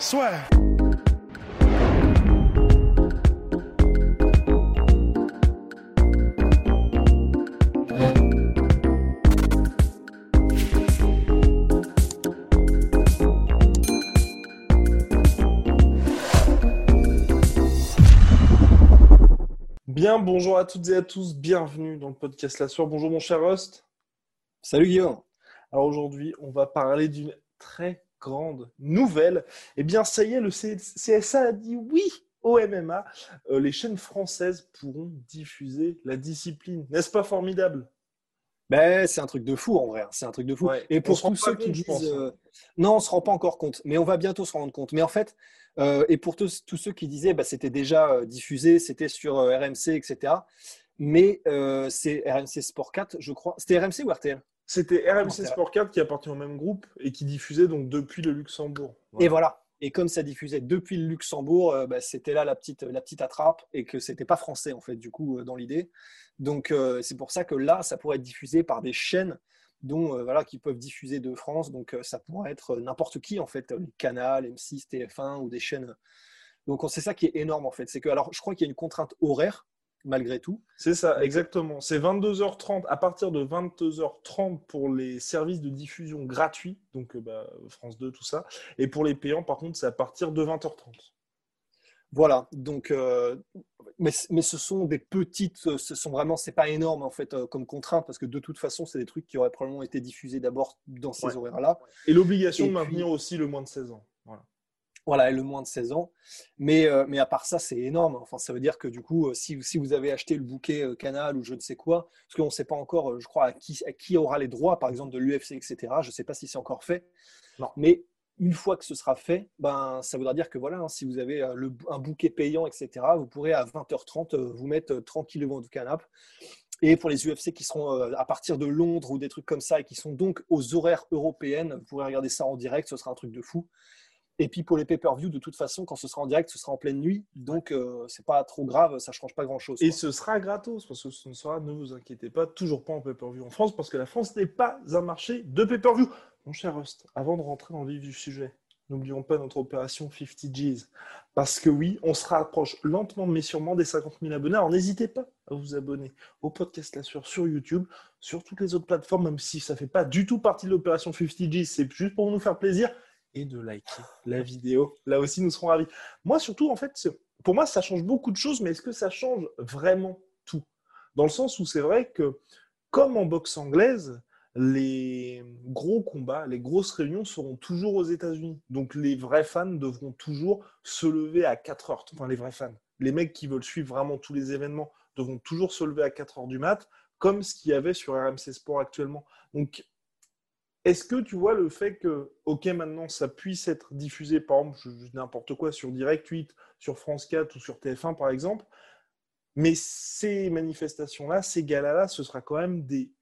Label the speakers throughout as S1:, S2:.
S1: Soit. Bien, bonjour à toutes et à tous, bienvenue dans le podcast La Soir. Bonjour mon cher Rust.
S2: Salut Guillaume.
S1: Alors aujourd'hui, on va parler d'une très grande nouvelle. Eh bien, ça y est, le CSA a dit oui au MMA. Euh, les chaînes françaises pourront diffuser la discipline. N'est-ce pas formidable?
S2: Ben, c'est un truc de fou en vrai, hein. c'est un truc de fou.
S1: Ouais.
S2: Et pour tous ceux qui
S1: compte,
S2: disent, euh, non, on se rend pas encore compte, mais on va bientôt se rendre compte. Mais en fait, euh, et pour tous, tous ceux qui disaient, bah, c'était déjà diffusé, c'était sur RMC, etc. Mais c'est RMC Sport 4, je crois. C'était RMC ou RTL
S1: C'était RMC Sport 4 qui appartient au même groupe et qui diffusait donc depuis le Luxembourg.
S2: Et voilà. Et comme ça diffusait depuis le Luxembourg, euh, bah, c'était là la petite, la petite attrape et que c'était pas français en fait du coup euh, dans l'idée. Donc euh, c'est pour ça que là, ça pourrait être diffusé par des chaînes dont euh, voilà qui peuvent diffuser de France. Donc euh, ça pourrait être n'importe qui en fait, les Canal, M6, TF1 ou des chaînes. Donc c'est ça qui est énorme en fait, c'est que alors je crois qu'il y a une contrainte horaire malgré tout.
S1: C'est ça, exactement. C'est 22h30, à partir de 22h30 pour les services de diffusion gratuits, donc euh, bah, France 2, tout ça. Et pour les payants, par contre, c'est à partir de 20h30.
S2: Voilà, donc, euh, mais, mais ce sont des petites, euh, ce sont vraiment, c'est pas énorme en fait euh, comme contrainte parce que de toute façon, c'est des trucs qui auraient probablement été diffusés d'abord dans ces
S1: Ouais.
S2: horaires-là.
S1: Et l'obligation de
S2: puis-
S1: maintenir aussi le moins de 16 ans. Voilà.
S2: Et le moins de 16 ans. Mais, euh, mais à part ça, c'est énorme. Enfin, ça veut dire que du coup, euh, si, si vous avez acheté le bouquet euh, Canal ou je ne sais quoi, parce qu'on ne sait pas encore, je crois, à qui, à qui aura les droits, par exemple, de l'UFC, etc. Je ne sais pas si c'est encore fait.
S1: Non.
S2: Mais une fois que ce sera fait, ben, ça voudra dire que voilà, hein, si vous avez le- un bouquet payant, etc., vous pourrez à 20h30 euh, vous mettre tranquille devant du canapé. Et pour les UFC qui seront à partir de Londres ou des trucs comme ça et qui sont donc aux horaires européennes, vous pourrez regarder ça en direct, ce sera un truc de fou. Et puis pour les pay-per-view, de toute façon, quand ce sera en direct, ce sera en pleine nuit. Donc, euh, c'est pas trop grave, ça change pas grand-chose.
S1: Et
S2: quoi.
S1: ce sera gratos, parce que ce ne sera, ne vous inquiétez pas, toujours pas en pay-per-view en France, parce que la France n'est pas un marché de pay-per-view. Mon cher Rust, avant de rentrer dans le vif du sujet, n'oublions pas notre opération 50 G's. Parce que oui, on se rapproche lentement mais sûrement des 50 000 abonnés. Alors n'hésitez pas à vous abonner au podcast La Sueur sur YouTube, sur toutes les autres plateformes, même si ça fait pas du tout partie de l'opération 50 G's, c'est juste pour nous faire plaisir. Et de liker la vidéo. Là aussi, nous serons ravis. Moi, surtout, en fait, pour moi, ça change beaucoup de choses, mais est-ce que ça change vraiment tout? Dans le sens où c'est vrai que, comme en boxe anglaise, les gros combats, les grosses réunions seront toujours aux États-Unis. Donc les vrais fans devront toujours se lever à 4 heures. Enfin, les vrais fans. Les mecs qui veulent suivre vraiment tous les événements devront toujours se lever à 4 heures du mat, comme ce qu'il y avait sur RMC Sport actuellement. Donc, est-ce que tu vois le fait que, ok, maintenant ça puisse être diffusé, par exemple, n'importe quoi, sur Direct 8, sur France 4 ou sur TF1 par exemple, mais ces manifestations-là, ces galas-là, ce sera quand même des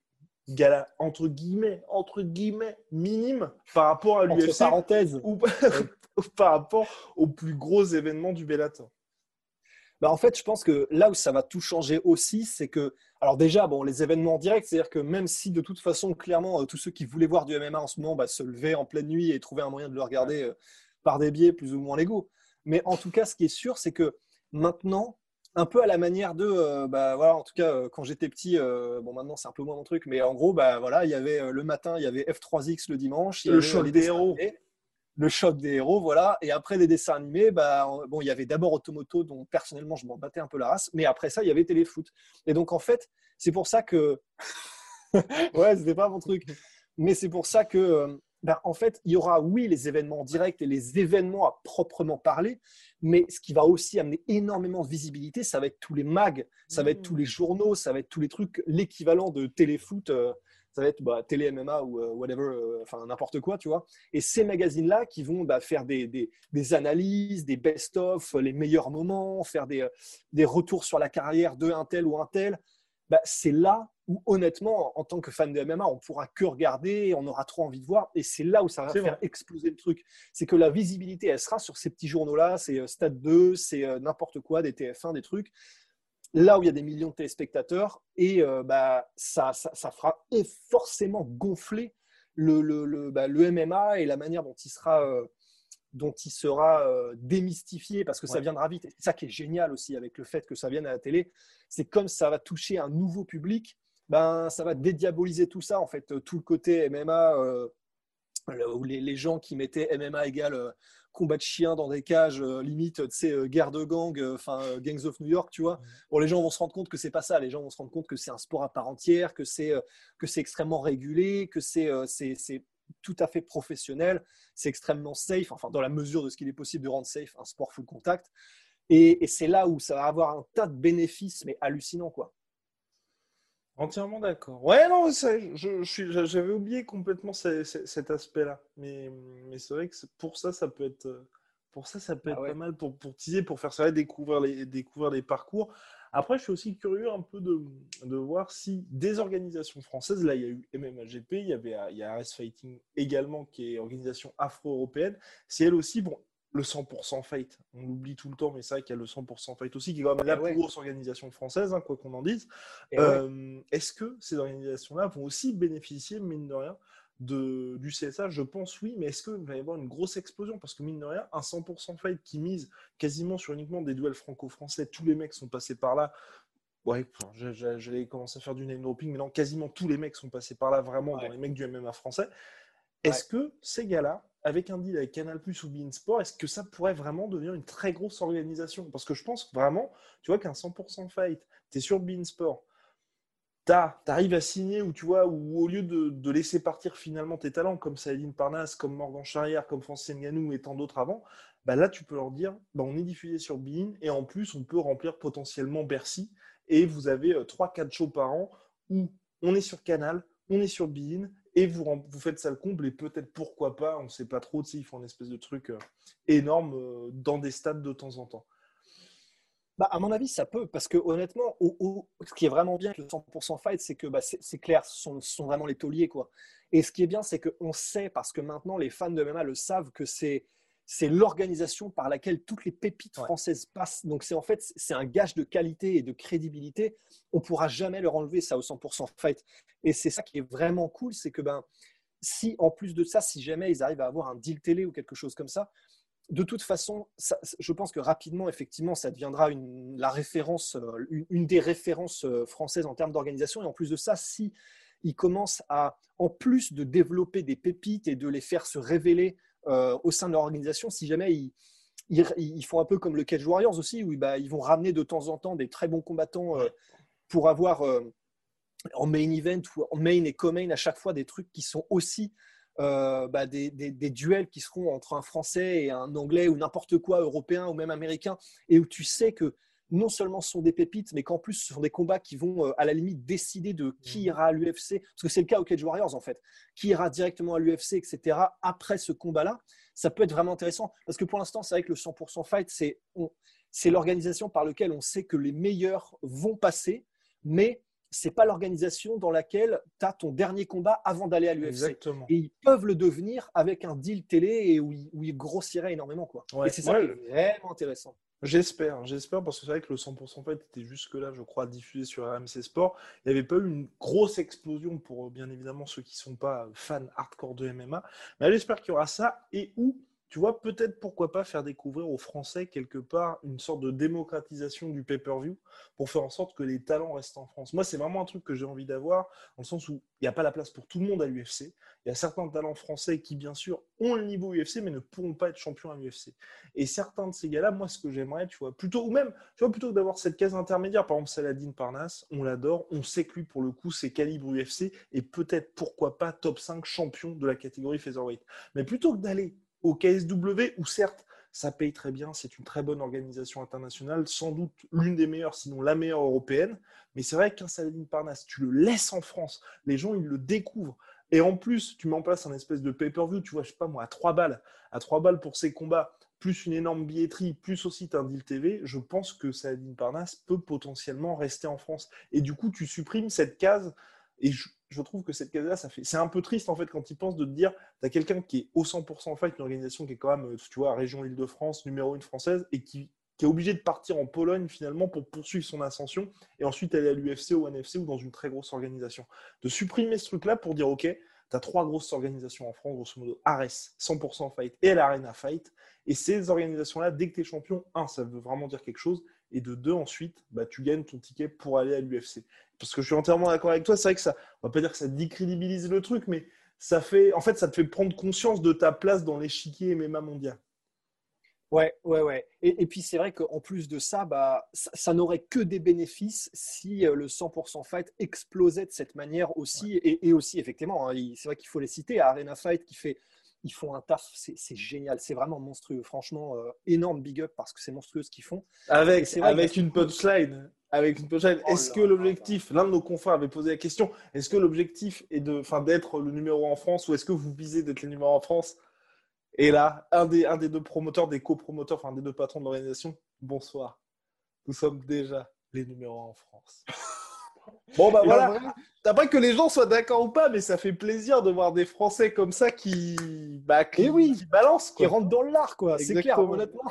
S1: galas entre guillemets, entre guillemets, minimes par rapport à l'UFC ou par rapport aux plus gros événements du Bellator.
S2: Bah, en fait, je pense que là où ça va tout changer aussi, c'est que, alors déjà, bon, les événements en direct, c'est-à-dire que même si de toute façon, clairement, euh, tous ceux qui voulaient voir du MMA en ce moment bah, se levaient en pleine nuit et trouvaient un moyen de le regarder euh, par des biais plus ou moins légaux. Mais en tout cas, ce qui est sûr, c'est que maintenant, un peu à la manière de, euh, bah, voilà, en tout cas, euh, quand j'étais petit, bon, maintenant c'est un peu moins mon truc, mais en gros, bah, voilà, il y avait le matin, il y avait F3X le dimanche, il y
S1: Le
S2: avait, les
S1: des héros.
S2: Le choc des héros, voilà. Et après les dessins animés, bah, on- bon, il y avait d'abord Automoto, dont personnellement je m'en battais un peu la race, mais après ça, il y avait Téléfoot. Et donc en fait, c'est pour ça que, ouais, c'était pas mon truc, mais c'est pour ça que, euh, ben, en fait, il y aura oui les événements directs et les événements à proprement parler, mais ce qui va aussi amener énormément de visibilité, ça va être tous les mags, ça va être
S1: Mmh.
S2: tous les journaux, ça va être tous les trucs, l'équivalent de Téléfoot. euh, ça va être bah, Télé MMA ou euh, whatever, euh, enfin n'importe quoi, tu vois. Et ces magazines-là qui vont bah, faire des, des, des, analyses, des best-of, les meilleurs moments, faire des, des retours sur la carrière de un tel ou un tel, bah, c'est là où honnêtement, en tant que fan de MMA, on pourra que regarder, on aura trop envie de voir, et c'est là où ça va faire exploser le truc. C'est que la visibilité, elle sera sur ces petits journaux-là, c'est Stade 2, c'est n'importe quoi, des TF1, des trucs là où il y a des millions de téléspectateurs, et euh, bah, ça, ça, fera forcément gonfler le, le, le, bah, le, MMA et la manière dont il sera, euh, dont il sera euh, démystifié, parce que ça viendra vite. c'est ça qui est génial aussi avec le fait que ça vienne à la télé, c'est comme ça va toucher un nouveau public, ben, ça va dédiaboliser tout ça, en fait, tout le côté MMA où les, les, gens qui mettaient MMA égale combat de chiens dans des cages, euh, limite, tu sais, euh, guerre de gang, euh, enfin, Gangs of New York, tu vois. Bon, les gens vont se rendre compte que c'est pas ça. Les gens vont se rendre compte que c'est un sport à part entière, que c'est que c'est extrêmement régulé, que c'est c'est tout à fait professionnel, c'est extrêmement safe, enfin, dans la mesure de ce qu'il est possible de rendre safe un sport full contact. Et, et c'est là où ça va avoir un tas de bénéfices, mais hallucinants, quoi.
S1: Entièrement d'accord. Ouais, non, je, je j'avais oublié complètement cet aspect-là. Mais, mais c'est vrai que pour ça, ça peut être, pour ça, ça peut ah être pas mal pour, pour teaser, pour faire ça, découvrir les, découvrir les parcours. Après, je suis aussi curieux un peu de, de voir si des organisations françaises, là, il y a eu MMAGP, il y avait il y a RS Fighting également, qui est organisation afro-européenne, si elles aussi, bon, le 100% fight. On l'oublie tout le temps, mais c'est vrai qu'il y a le 100% fight aussi, qui est quand même la plus grosse organisation française, hein, quoi qu'on en dise. Euh, est-ce que ces organisations-là vont aussi bénéficier, mine de rien, de, du CSA Je pense oui, mais est-ce qu'il va y avoir une grosse explosion? Parce que mine de rien, un 100% fight qui mise quasiment sur uniquement des duels franco-français, tous les mecs sont passés par là. Ouais, j'allais commencer à faire du name dropping, mais non, quasiment tous les mecs sont passés par là, vraiment, dans les mecs du MMA français. Est-ce que ces gars-là avec un deal avec Canal Plus ou Beansport, est-ce que ça pourrait vraiment devenir une très grosse organisation? Parce que je pense vraiment, tu vois qu'un 100% fight, tu es sur Beansport, tu arrives à signer ou tu vois, ou au lieu de, laisser partir finalement tes talents comme Saïdine Parnas, comme Morgan Charrière, comme Francis Nganou et tant d'autres avant, bah là tu peux leur dire bah on est diffusé sur Bean et en plus on peut remplir potentiellement Bercy et vous avez 3-4 euh, shows par an où on est sur Canal, on est sur Bean et vous, vous faites ça le comble, et peut-être pourquoi pas, on ne sait pas trop, ils font une espèce de truc euh, énorme euh, dans des stades de temps en temps.
S2: Bah, à mon avis, ça peut, parce que honnêtement, ce qui est vraiment bien avec le 100% fight, c'est que bah, c'est clair, ce sont, sont, vraiment les tauliers. Quoi. Et ce qui est bien, c'est qu'on sait, parce que maintenant les fans de MMA le savent, que c'est c'est l'organisation par laquelle toutes les pépites françaises passent. Donc c'est en fait c'est un gage de qualité et de crédibilité. On pourra jamais leur enlever ça au 100% fight. Et c'est ça qui est vraiment cool, c'est que ben si en plus de ça, si jamais ils arrivent à avoir un deal télé ou quelque chose comme ça, de toute façon, je pense que rapidement, effectivement, ça deviendra une, la référence, euh, une, des références euh, françaises en termes d'organisation. Et en plus de ça, si ils commencent à, en plus de développer des pépites et de les faire se révéler euh, au sein de leur organisation si jamais ils, ils, font un peu comme le Cage Warriors aussi, où bah, ils vont ramener de temps en temps des très bons combattants euh, pour avoir euh, en main event ou en main et co-main à chaque fois des trucs qui sont aussi bah, des, des, duels qui seront entre un Français et un Anglais ou n'importe quoi, européen ou même américain, et où tu sais que non seulement ce sont des pépites, mais qu'en plus ce sont des combats qui vont euh, à la limite décider de qui mhm. ira à l'UFC, parce que c'est le cas au Cage Warriors en fait, qui ira directement à l'UFC, etc. après ce combat-là, ça peut être vraiment intéressant, parce que pour l'instant c'est vrai que le 100% fight, c'est, c'est l'organisation par laquelle on sait que les meilleurs vont passer, mais c'est pas l'organisation dans laquelle tu as ton dernier combat avant d'aller à l'UFC. Et ils peuvent le devenir avec un deal télé et où ils, où ils grossiraient énormément. Quoi. et c'est ça qui est vraiment intéressant.
S1: J'espère, j'espère, parce que c'est vrai que le 100% fait était jusque-là, je crois, diffusé sur RMC Sport. Il n'y avait pas eu une grosse explosion pour, bien évidemment, ceux qui ne sont pas fans hardcore de MMA. Mais j'espère qu'il y aura ça et où tu vois, peut-être pourquoi pas faire découvrir aux Français quelque part une sorte de démocratisation du pay-per-view pour faire en sorte que les talents restent en France. Moi, c'est vraiment un truc que j'ai envie d'avoir, dans le sens où il n'y a pas la place pour tout le monde à l'UFC. Il y a certains talents français qui, bien sûr, ont le niveau UFC, mais ne pourront pas être champions à l'UFC. Et certains de ces gars-là, moi, ce que j'aimerais, tu vois, plutôt, ou même, tu vois, plutôt que d'avoir cette case intermédiaire, par exemple, Saladin Parnasse, on l'adore, on sait que lui, pour le coup, c'est calibre UFC, et peut-être, pourquoi pas, top 5 champion de la catégorie featherweight. Mais plutôt que d'aller au KSW où certes ça paye très bien, c'est une très bonne organisation internationale, sans doute l'une des meilleures, sinon la meilleure européenne. Mais c'est vrai qu'un Saladin Parnasse, tu le laisses en France, les gens, ils le découvrent. Et en plus, tu mets en place un espèce de pay-per-view, tu vois, je sais pas moi, à 3 balles, à 3 balles pour ces combats, plus une énorme billetterie, plus aussi un deal TV, je pense que Saladin Parnasse peut potentiellement rester en France. Et du coup, tu supprimes cette case. Et je, trouve que cette case-là. C'est un peu triste en fait quand tu penses de te dire, tu as quelqu'un qui est au 100% en fait, une organisation qui est quand même, tu vois, région Île-de-France, numéro une française, et qui, est obligé de partir en Pologne finalement pour poursuivre son ascension, et ensuite aller à l'UFC ou au NFC ou dans une très grosse organisation. De supprimer ce truc-là pour dire, ok, tu as trois grosses organisations en France, grosso modo, Ares, 100% Fight et l'Arena Fight. Et ces organisations-là, dès que tu es champion, un, ça veut vraiment dire quelque chose. Et de deux, ensuite, bah, tu gagnes ton ticket pour aller à l'UFC. Parce que je suis entièrement d'accord avec toi, c'est vrai que ça, on va pas dire que ça décrédibilise le truc, mais ça fait, en fait, ça te fait prendre conscience de ta place dans l'échiquier MMA mondial.
S2: Ouais, ouais, ouais. Et, puis c'est vrai qu'en plus de ça, bah, ça, n'aurait que des bénéfices si euh, le 100% Fight explosait de cette manière aussi. Et, aussi, effectivement, hein, c'est vrai qu'il faut les citer. Arena Fight qui fait, ils font un taf, c'est génial, c'est vraiment monstrueux. Franchement, euh, énorme big up parce que c'est monstrueux ce qu'ils font.
S1: Avec, avec une punchline. Avec une punchline. Oh est-ce que l'objectif, l'un de nos confrères avait posé la question, est-ce que l'objectif est de, d'être le numéro en France ou est-ce que vous visez d'être le numéro en France? Et là, un des, un des deux promoteurs, des copromoteurs, enfin des deux patrons de l'organisation, bonsoir. Nous sommes déjà les numéros en France. Bon, bah voilà. T'as pas que les gens soient d'accord ou pas, mais ça fait plaisir de voir des Français comme ça qui, bah, qui,
S2: oui, qui balancent, qui rentrent dans l'art, quoi. C'est clair, honnêtement.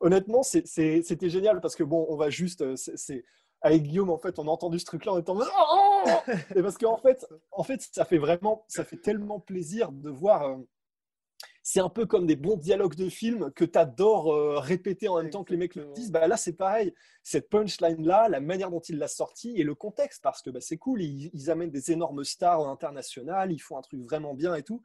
S2: Honnêtement, c'était génial parce que bon, on va juste. Euh, c'est avec Guillaume, en fait, on a entendu ce truc-là en étant. Oh Et parce qu'en fait, en fait, ça fait vraiment, ça fait tellement plaisir de voir. Euh, c'est un peu comme des bons dialogues de film que tu adores euh, répéter en même temps que les mecs le disent. Bah, là, c'est pareil. Cette punchline-là, la manière dont il l'a sortie et le contexte, parce que bah, c'est cool, ils, amènent des énormes stars internationales, ils font un truc vraiment bien et tout.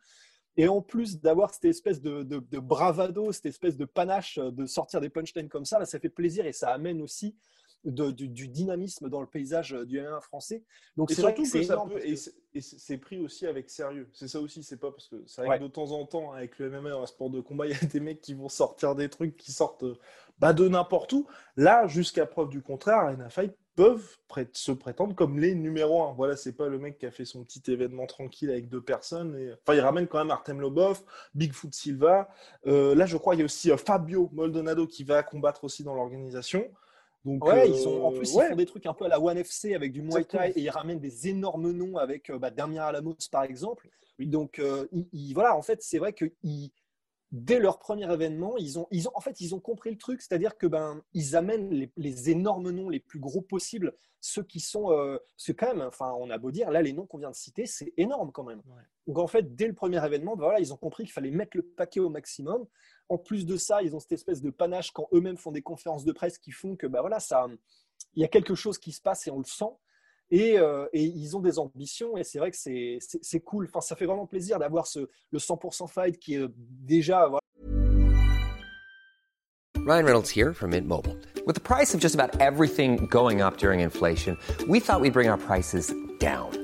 S2: Et en plus d'avoir cette espèce de, bravado, cette espèce de panache de sortir des punchlines comme ça, ça fait plaisir et ça amène aussi du, dynamisme dans le paysage du MMA français.
S1: Donc c'est surtout que, ça peut, et c'est pris aussi avec sérieux. C'est ça aussi, c'est pas parce que c'est vrai que de temps en temps avec le MMA un sport de combat, il y a des mecs qui vont sortir des trucs qui sortent bah, de n'importe où. Là, jusqu'à preuve du contraire, Arena Fight peuvent se prétendre comme les numéros 1. Voilà, c'est pas le mec qui a fait son petit événement tranquille avec deux personnes. Et... Enfin, il ramène quand même Artem Lobov, Bigfoot Silva. Euh, là, je crois, il y a aussi euh, Fabio Maldonado qui va combattre aussi dans l'organisation.
S2: Donc, ouais, ils sont, en plus, ils font des trucs un peu à la One FC avec du Muay Thai et ils ramènent des énormes noms avec euh, bah, Damien Alamos, par exemple. Donc, euh, voilà, en fait, c'est vrai que dès leur premier événement, ils ont, ils ont, en fait, ils ont compris le truc, c'est-à-dire que ben, ils amènent les, énormes noms les plus gros possibles, ceux qui sont, euh, c'est quand même, enfin, on a beau dire, là, les noms qu'on vient de citer, c'est énorme quand même. Donc en fait, dès le premier événement, ben, voilà, ils ont compris qu'il fallait mettre le paquet au maximum. En plus de ça, ils ont cette espèce de panache quand eux-mêmes font des conférences de presse qui font que bah voilà, ça, il y a quelque chose qui se passe et on le sent. Et, euh, et ils ont des ambitions et c'est vrai que c'est cool. Enfin, ça fait vraiment plaisir d'avoir ce le 100% fight qui est déjà. Voilà.
S3: Ryan Reynolds here from Mint Mobile. With the price of just about everything going up during inflation, we thought we'd bring our prices down.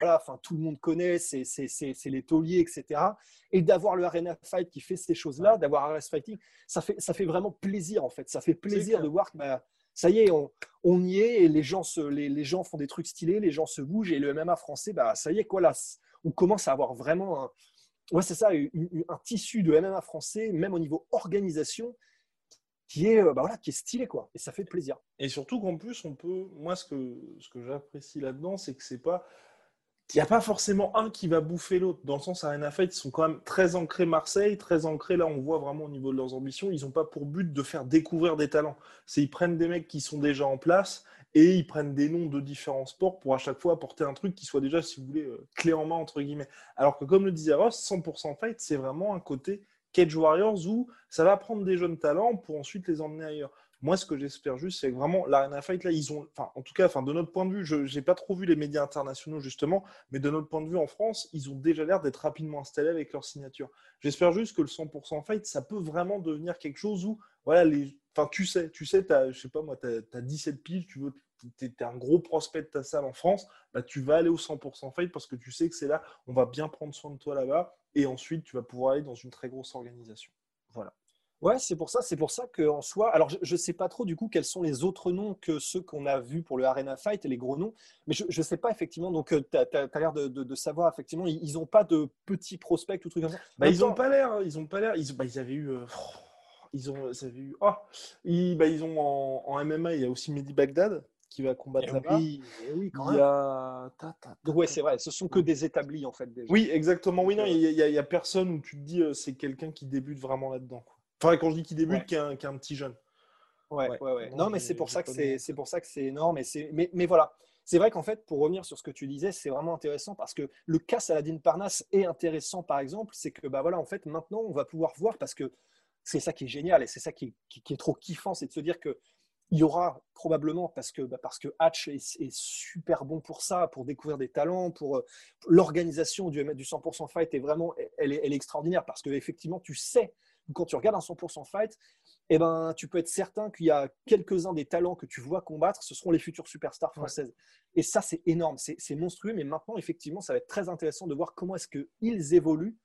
S2: Voilà, enfin tout le monde connaît, c'est les tauliers, etc. Et d'avoir le Arena Fight qui fait ces choses-là, d'avoir RS Fighting, ça fait, ça fait vraiment plaisir en fait. Ça fait plaisir de voir que bah, ça y est, on, on, y est et les gens, se, les, les, gens font des trucs stylés, les gens se bougent et le MMA français, bah, ça y est, quoi, là, on commence à avoir vraiment un, ouais, c'est ça, un, tissu de MMA français, même au niveau organisation, qui est, bah voilà, qui est stylé, quoi. Et ça fait plaisir.
S1: Et surtout qu'en plus, on peut, moi, ce que, ce que j'apprécie là-dedans, c'est que c'est pas il n'y a pas forcément un qui va bouffer l'autre. Dans le sens, Arena Fight, ils sont quand même très ancrés Marseille, très ancrés, là, on voit vraiment au niveau de leurs ambitions, ils n'ont pas pour but de faire découvrir des talents. C'est ils prennent des mecs qui sont déjà en place et ils prennent des noms de différents sports pour à chaque fois apporter un truc qui soit déjà, si vous voulez, euh, clé en main, entre guillemets. Alors que comme le disait Ross, 100% Fight, c'est vraiment un côté Cage Warriors où ça va prendre des jeunes talents pour ensuite les emmener ailleurs. Moi, ce que j'espère juste, c'est que vraiment, l'Arena Fight, là, ils ont, enfin, en tout cas, enfin, de notre point de vue, je n'ai pas trop vu les médias internationaux, justement, mais de notre point de vue en France, ils ont déjà l'air d'être rapidement installés avec leur signature. J'espère juste que le 100% Fight, ça peut vraiment devenir quelque chose où, voilà, les, enfin, tu sais, tu sais, as, je sais pas moi, tu as, 17 piles, tu veux tu es, un gros prospect de ta salle en France, bah, tu vas aller au 100% fight parce que tu sais que c'est là, on va bien prendre soin de toi là-bas et ensuite tu vas pouvoir aller dans une très grosse organisation. Voilà.
S2: Ouais, c'est pour ça, c'est pour ça qu'en soi, alors je ne sais pas trop du coup quels sont les autres noms que ceux qu'on a vus pour le Arena Fight et les gros noms, mais je ne sais pas effectivement, donc tu as, as l'air de, de, savoir effectivement, ils n'ont pas de petits prospects ou trucs comme ça.
S1: Bah, ils n'ont pas l'air, ils ont pas l'air, ils, bah, ils, avaient eu, euh, ils ont, ça avait eu, oh, ils, bah, ils ont en, en, MMA, il y a aussi Mehdi Bagdad qui va combattre
S2: eh
S1: là-bas.
S2: Oui, eh oui,
S1: quand il y a...
S2: Ouais, c'est vrai, ce sont que des établis en fait déjà.
S1: Oui, exactement. Oui, non, il n'y a, a, personne où tu te dis euh, c'est quelqu'un qui débute vraiment là-dedans. Enfin, quand je dis qui débute, qui, est un, qui, est un, petit jeune.
S2: Ouais, ouais, ouais. Non, mais c'est pour, ça que c'est pour ça que c'est énorme. Et mais, mais voilà, c'est vrai qu'en fait, pour revenir sur ce que tu disais, c'est vraiment intéressant parce que le cas Saladin Parnasse est intéressant, par exemple, c'est que bah voilà, en fait, maintenant, on va pouvoir voir parce que c'est ça qui est génial et c'est ça qui est, qui, est, trop kiffant, c'est de se dire que il y aura probablement parce que bah parce que Hatch est, super bon pour ça, pour découvrir des talents, pour euh, l'organisation du du 100% fight est vraiment elle est, elle est extraordinaire parce que effectivement tu sais quand tu regardes un 100% fight, eh ben, tu peux être certain qu'il y a quelques-uns des talents que tu vois combattre, ce seront les futures superstars françaises. Et ça, c'est énorme, c'est monstrueux. Mais maintenant, effectivement, ça va être très intéressant de voir comment est-ce qu'ils évoluent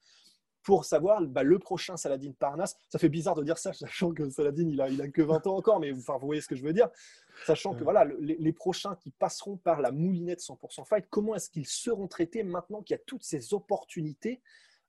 S2: pour savoir bah, le prochain Saladin Parnasse. Ça fait bizarre de dire ça, sachant que Saladin, il a, il a que 20 ans encore, mais enfin, vous voyez ce que je veux dire. Sachant que voilà, les, les, prochains qui passeront par la moulinette 100% fight, comment est-ce qu'ils seront traités maintenant qu'il y a toutes ces opportunités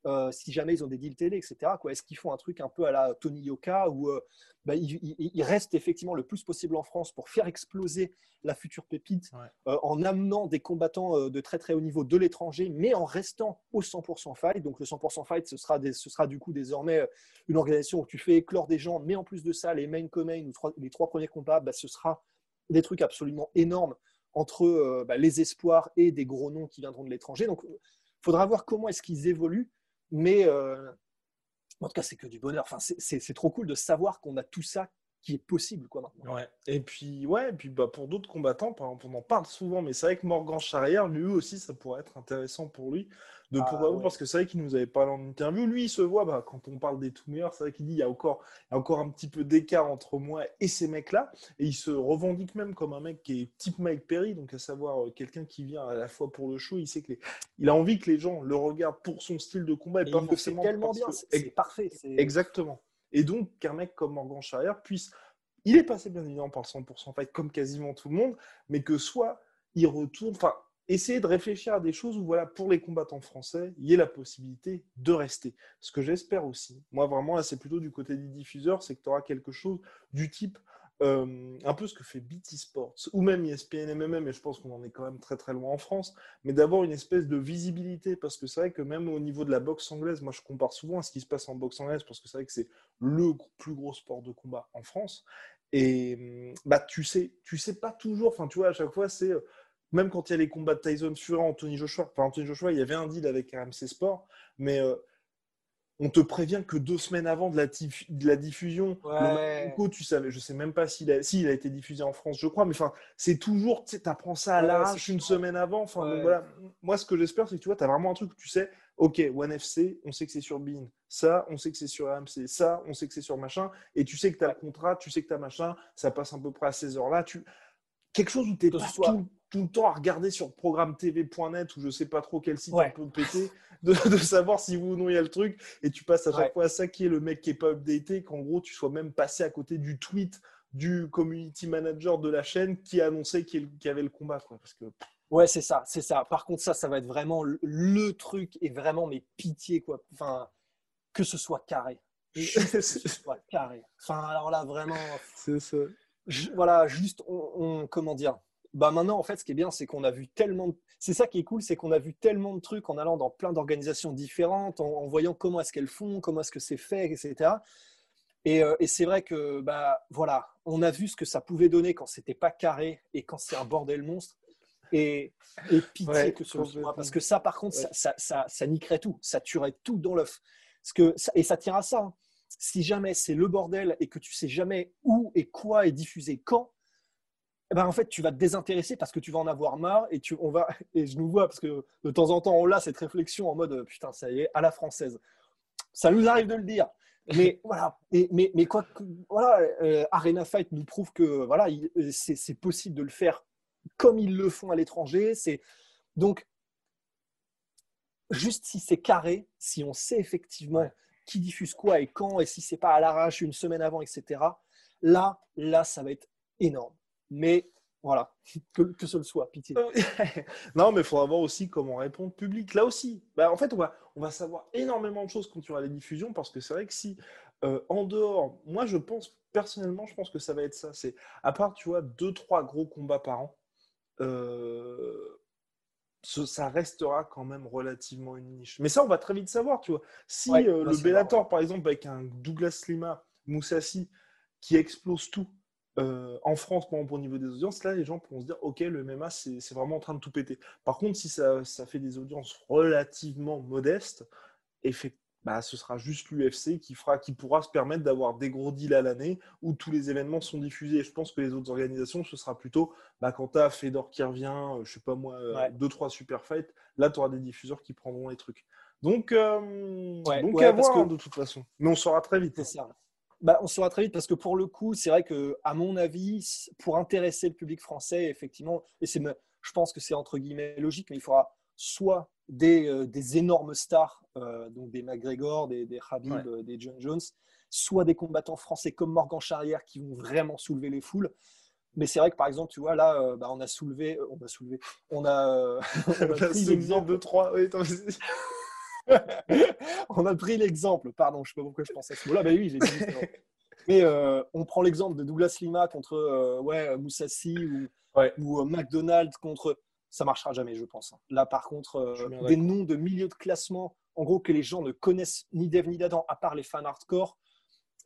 S2: euh, si jamais ils ont des deals télé, etc. Est-ce qu'ils font un truc un peu à la Tony Yoka où euh, bah, ils, restent effectivement le plus possible en France pour faire exploser la future pépite euh, en amenant des combattants de très très haut niveau de l'étranger, mais en restant au 100% fight. Donc le 100% fight, ce sera, ce sera du coup désormais une organisation où tu fais éclore des gens, mais en plus de ça, les main co-main ou les trois premiers combats, bah, ce sera des trucs absolument énormes entre bah, les espoirs et des gros noms qui viendront de l'étranger. Donc il faudra voir comment est-ce qu'ils évoluent. Mais euh, en tout cas, c'est que du bonheur. Enfin, c'est trop cool de savoir qu'on a tout ça qui est possible quoi maintenant.
S1: Ouais. Et puis ouais, et puis bah pour d'autres combattants, par exemple, on en parle souvent, mais c'est vrai que Morgan Charrière, lui aussi, ça pourrait être intéressant pour lui de ah, parce que c'est vrai qu'il nous avait parlé en interview. Lui, il se voit bah, quand on parle des tout meilleurs, c'est vrai qu'il dit il y a encore, il y a encore un petit peu d'écart entre moi et ces mecs-là, et il se revendique même comme un mec qui est type Mike Perry, donc à savoir euh, quelqu'un qui vient à la fois pour le show, il sait que il a envie que les gens le regardent pour son style de combat et, pas forcément
S2: tellement bien, c'est parfait.
S1: Exactement. Et donc, qu'un mec comme Morgan Charrière puisse. Il est passé bien évidemment par le 100% fight comme quasiment tout le monde, mais que soit il retourne. Enfin, essayer de réfléchir à des choses où, voilà, pour les combattants français, il y ait la possibilité de rester. Ce que j'espère aussi, moi vraiment, là, c'est plutôt du côté des diffuseurs, c'est que tu auras quelque chose du type euh, un peu ce que fait BT Sports ou même ESPN MMM, et je pense qu'on en est quand même très très loin en France, mais d'avoir une espèce de visibilité parce que c'est vrai que même au niveau de la boxe anglaise, moi je compare souvent à ce qui se passe en boxe anglaise parce que c'est vrai que c'est le plus gros sport de combat en France. Et bah tu sais, tu sais pas toujours, enfin tu vois, à chaque fois c'est euh, même quand il y a les combats de Tyson Fury, Anthony Joshua, enfin Anthony Joshua, il y avait un deal avec RMC Sport, mais euh, on te prévient que deux semaines avant de la, de la diffusion,
S2: ouais.
S1: le tu savais, je sais même pas s'il a, a été diffusé en France, je crois, mais enfin, c'est toujours, tu apprends ça à l'arrache une semaine avant. Enfin, voilà. Moi, ce que j'espère, c'est que tu vois, tu as vraiment un truc où tu sais, ok, One FC, on sait que c'est sur Bean, ça, on sait que c'est sur AMC, ça, on sait que c'est sur machin, et tu sais que tu as le contrat, tu sais que tu as machin, ça passe à peu près à ces heures-là. Tu... Quelque chose où tu es pas tout, tout, le temps à regarder sur programme TV.net ou je sais pas trop quel site un peu pété de, savoir si oui ou non il y a le truc. Et tu passes à chaque fois à ça qui est le mec qui est pas updaté, qu'en gros tu sois même passé à côté du tweet du community manager de la chaîne qui a annoncé qu'il y avait le combat. Quoi, parce que...
S2: Ouais, c'est ça, c'est ça. Par contre, ça, ça va être vraiment le, truc et vraiment mes pitiés, quoi. Enfin, que ce soit carré. que ce soit carré. Enfin, alors là, vraiment.
S1: C'est ça.
S2: voilà, juste, on, comment dire bah maintenant, en fait, ce qui est bien, c'est qu'on a vu tellement. De... C'est ça qui est cool, c'est qu'on a vu tellement de trucs en allant dans plein d'organisations différentes, en, voyant comment est-ce qu'elles font, comment est-ce que c'est fait, etc. Et, euh, et c'est vrai que, bah voilà, on a vu ce que ça pouvait donner quand c'était pas carré et quand c'est un bordel monstre. Et, et pitié que ce soit. Parce que ça, par contre, ça, ça, ça, niquerait tout. Ça tuerait tout dans l'œuf. Que, et ça tient à ça. Hein. si jamais c'est le bordel et que tu sais jamais où et quoi est diffusé quand, ben en fait, tu vas te désintéresser parce que tu vas en avoir marre et, tu, on va, et je nous vois parce que de temps en temps, on a cette réflexion en mode putain, ça y est, à la française. Ça nous arrive de le dire. Mais voilà, et, mais, mais quoi voilà, euh, Arena Fight nous prouve que voilà, c'est possible de le faire comme ils le font à l'étranger. C'est donc juste si c'est carré, si on sait effectivement qui diffuse quoi et quand, et si c'est pas à l'arrache une semaine avant, etc. Là, là, ça va être énorme. Mais voilà, que, que ce le soit, pitié.
S1: non, mais il faudra voir aussi comment répondre public. Là aussi, bah, en fait, on va, on va savoir énormément de choses quand il y aura les diffusions, parce que c'est vrai que si, euh, en dehors, moi, je pense, personnellement, je pense que ça va être ça. C'est, à part, tu vois, deux, trois gros combats par an, euh, ça restera quand même relativement une niche. Mais ça, on va très vite savoir, tu vois. Si euh, le Bellator, par exemple, avec un Douglas Lima, Moussassi, qui explose tout, euh, en France, par exemple, au niveau des audiences, là, les gens pourront se dire, OK, le MMA, c'est vraiment en train de tout péter. Par contre, si ça, ça fait des audiences relativement modestes, effectivement, bah, ce sera juste l'UFC qui, fera, qui pourra se permettre d'avoir des gros deals à l'année où tous les événements sont diffusés. Et je pense que les autres organisations, ce sera plutôt bah, quand tu as Fedor qui revient, euh, je sais pas moi, 2-3 euh, super fights, là tu auras des diffuseurs qui prendront les trucs. Donc, euh, donc à voir hein, de toute façon. Mais on saura très vite.
S2: Ça. Bah, on saura très vite parce que pour le coup, c'est vrai que, à mon avis, pour intéresser le public français, effectivement, et c'est, je pense que c'est entre guillemets logique, mais il faudra soit des, euh, des énormes stars, euh, donc des McGregor, des, des Habib, euh, des John Jones, soit des combattants français comme Morgan Charrière qui vont vraiment soulever les foules. Mais c'est vrai que par exemple, tu vois, là, bah, on a soulevé, on a soulevé, on a,
S1: on a pris l'exemple de 3.
S2: On a pris l'exemple, pardon, je ne sais pas pourquoi je pense à ce mot-là, mais oui, j'ai dit. Mais on prend l'exemple de Douglas Lima contre ouais, Moussassi ou, ou McDonald contre ça marchera jamais, je pense. Là, par contre, euh, des noms de milieu de classement, en gros, que les gens ne connaissent ni d'Eve ni d'Adam, à part les fans hardcore,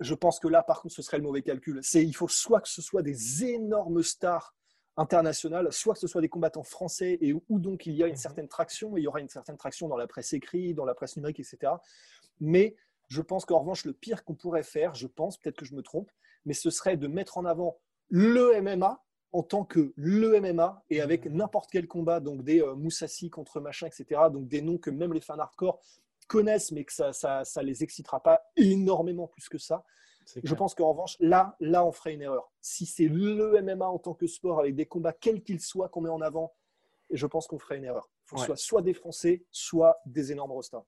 S2: je pense que là, par contre, ce serait le mauvais calcul. C'est, il faut soit que ce soit des énormes stars internationales, soit que ce soit des combattants français et où donc il y a une mhm. certaine traction, il y aura une certaine traction dans la presse écrite, dans la presse numérique, etc. Mais je pense qu'en revanche, le pire qu'on pourrait faire, je pense, peut-être que je me trompe, mais ce serait de mettre en avant le MMA en tant que le MMA et avec mmh. n'importe quel combat, donc des euh, Moussassi contre machin, etc. Donc des noms que même les fans hardcore connaissent, mais que ça, ça, ça les excitera pas énormément plus que ça. Je pense qu'en revanche, là, là, on ferait une erreur. Si c'est le MMA en tant que sport avec des combats quels qu'ils soient qu'on met en avant, je pense qu'on ferait une erreur. Il faut que ce soit soit des Français, soit des énormes rosters.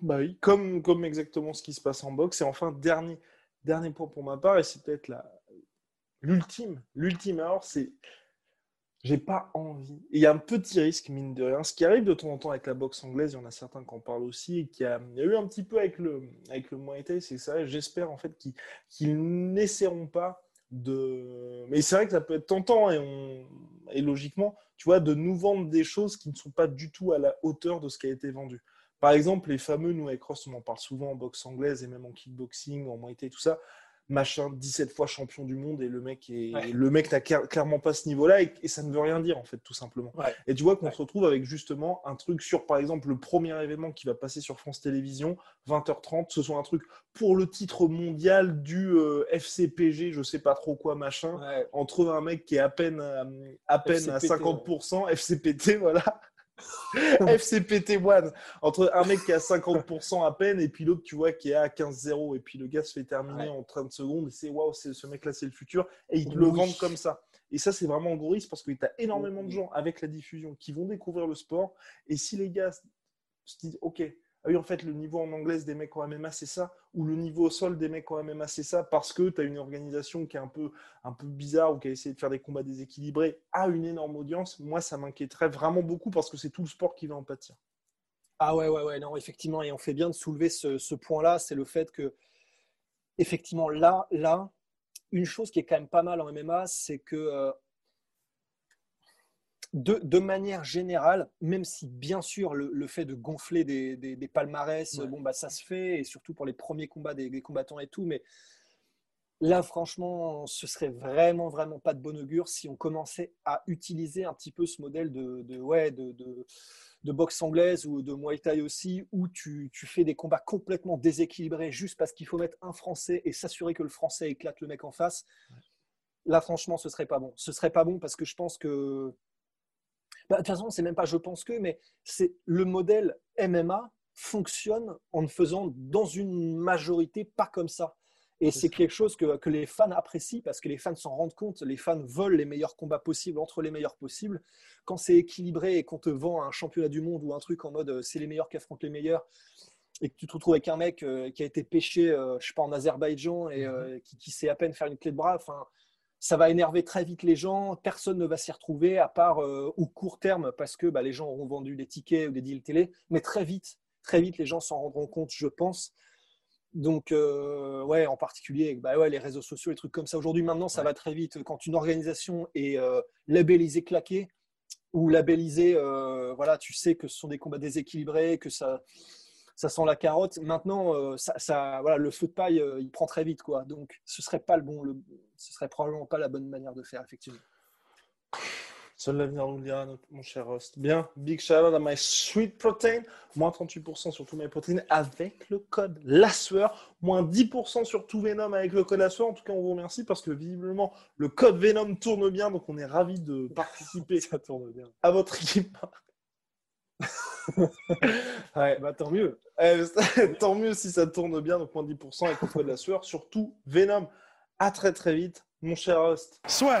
S1: Bah oui, comme, comme exactement ce qui se passe en boxe. Et enfin, dernier, dernier point pour ma part, et c'est peut-être l'ultime, l'ultime erreur, c'est j'ai pas envie. il y a un petit risque, mine de rien. Ce qui arrive de temps en temps avec la boxe anglaise, il y en a certains qui en parlent aussi, et qui a, il y a eu un petit peu avec le, avec le Muay c'est ça. J'espère en fait qu'ils n'essaieront pas de. Mais c'est vrai que ça peut être tentant, et, et logiquement, tu vois, de nous vendre des choses qui ne sont pas du tout à la hauteur de ce qui a été vendu. Par exemple, les fameux, nous avec Ross, on en parle souvent en boxe anglaise et même en kickboxing, en Muay Thai, tout ça machin 17 fois champion du monde et le mec est le mec n'a clairement pas ce niveau-là et, ça ne veut rien dire en fait tout simplement. Et tu vois qu'on se retrouve avec justement un truc sur par exemple le premier événement qui va passer sur France Télévisions 20h30, ce soit un truc pour le titre mondial du euh, FCPG, je sais pas trop quoi machin, entre un mec qui est à peine à, peine à 50% FCPT voilà. FCPT One, entre un mec qui a 50% à peine et puis l'autre, tu vois, qui est à 15-0. Et puis le gars se fait terminer en 30 secondes et c'est waouh, ce mec-là, c'est le futur. Et ils te le vendent comme ça. Et ça, c'est vraiment gros risque parce que tu as énormément de gens avec la diffusion qui vont découvrir le sport. Et si les gars se disent, OK, ah oui, en fait, le niveau en anglaise des mecs en MMA, c'est ça, ou le niveau au sol des mecs en MMA, c'est ça, parce que tu as une organisation qui est un peu, un peu bizarre ou qui a essayé de faire des combats déséquilibrés, a une énorme audience, moi, ça m'inquiéterait vraiment beaucoup parce que c'est tout le sport qui va en pâtir.
S2: Ah ouais, ouais, ouais, non, effectivement, et on fait bien de soulever ce, point-là, c'est le fait que, effectivement, là, là, une chose qui est quand même pas mal en MMA, c'est que euh, de, manière générale, même si bien sûr le, fait de gonfler des, palmarès, bon, bah, ça se fait, et surtout pour les premiers combats des, combattants et tout, mais Là, franchement, ce serait vraiment, vraiment pas de bon augure si on commençait à utiliser un petit peu ce modèle de, de ouais, de, boxe anglaise ou de Muay Thai aussi, où tu, tu fais des combats complètement déséquilibrés juste parce qu'il faut mettre un Français et s'assurer que le Français éclate le mec en face. Là, franchement, ce serait pas bon. Ce serait pas bon parce que je pense que. Bah, de toute façon, c'est même pas je pense que, mais c'est le modèle MMA fonctionne en ne faisant dans une majorité pas comme ça. Et c'est quelque chose que, que, les fans apprécient parce que les fans s'en rendent compte. Les fans veulent les meilleurs combats possibles entre les meilleurs possibles. Quand c'est équilibré et qu'on te vend un championnat du monde ou un truc en mode euh, c'est les meilleurs qui affrontent les meilleurs et que tu te retrouves avec un mec euh, qui a été pêché, euh, je sais pas, en Azerbaïdjan et mhm. qui, qui, sait à peine faire une clé de bras, enfin, ça va énerver très vite les gens. Personne ne va s'y retrouver à part au court terme parce que bah, les gens auront vendu des tickets ou des deals télé. Mais très vite, très vite, les gens s'en rendront compte, je pense. Donc, euh, ouais, en particulier, bah ouais, les réseaux sociaux, les trucs comme ça. Aujourd'hui, maintenant, ça va très vite. Quand une organisation est euh, labellisée claquée ou labellisée, euh, voilà, tu sais que ce sont des combats déséquilibrés, que ça, ça sent la carotte. Maintenant, ça, ça, voilà, le feu de paille, il prend très vite, quoi. Donc, ce serait pas le bon, le, ce serait probablement pas la bonne manière de faire, effectivement.
S1: Seul l'avenir nous le dira, mon cher host. Bien, big shout out à my sweet protein. Moins 38% sur tous mes protéines avec le code la sueur. Moins 10% sur tout Venom avec le code la sueur. En tout cas, on vous remercie parce que visiblement, le code Venom tourne bien. Donc, on est ravis de participer
S2: ça tourne bien.
S1: à votre équipe.
S2: ouais, bah tant mieux.
S1: tant mieux si ça tourne bien. Donc, moins 10% avec le code la sueur. Surtout Venom. À très très vite, mon cher host.
S4: Soit.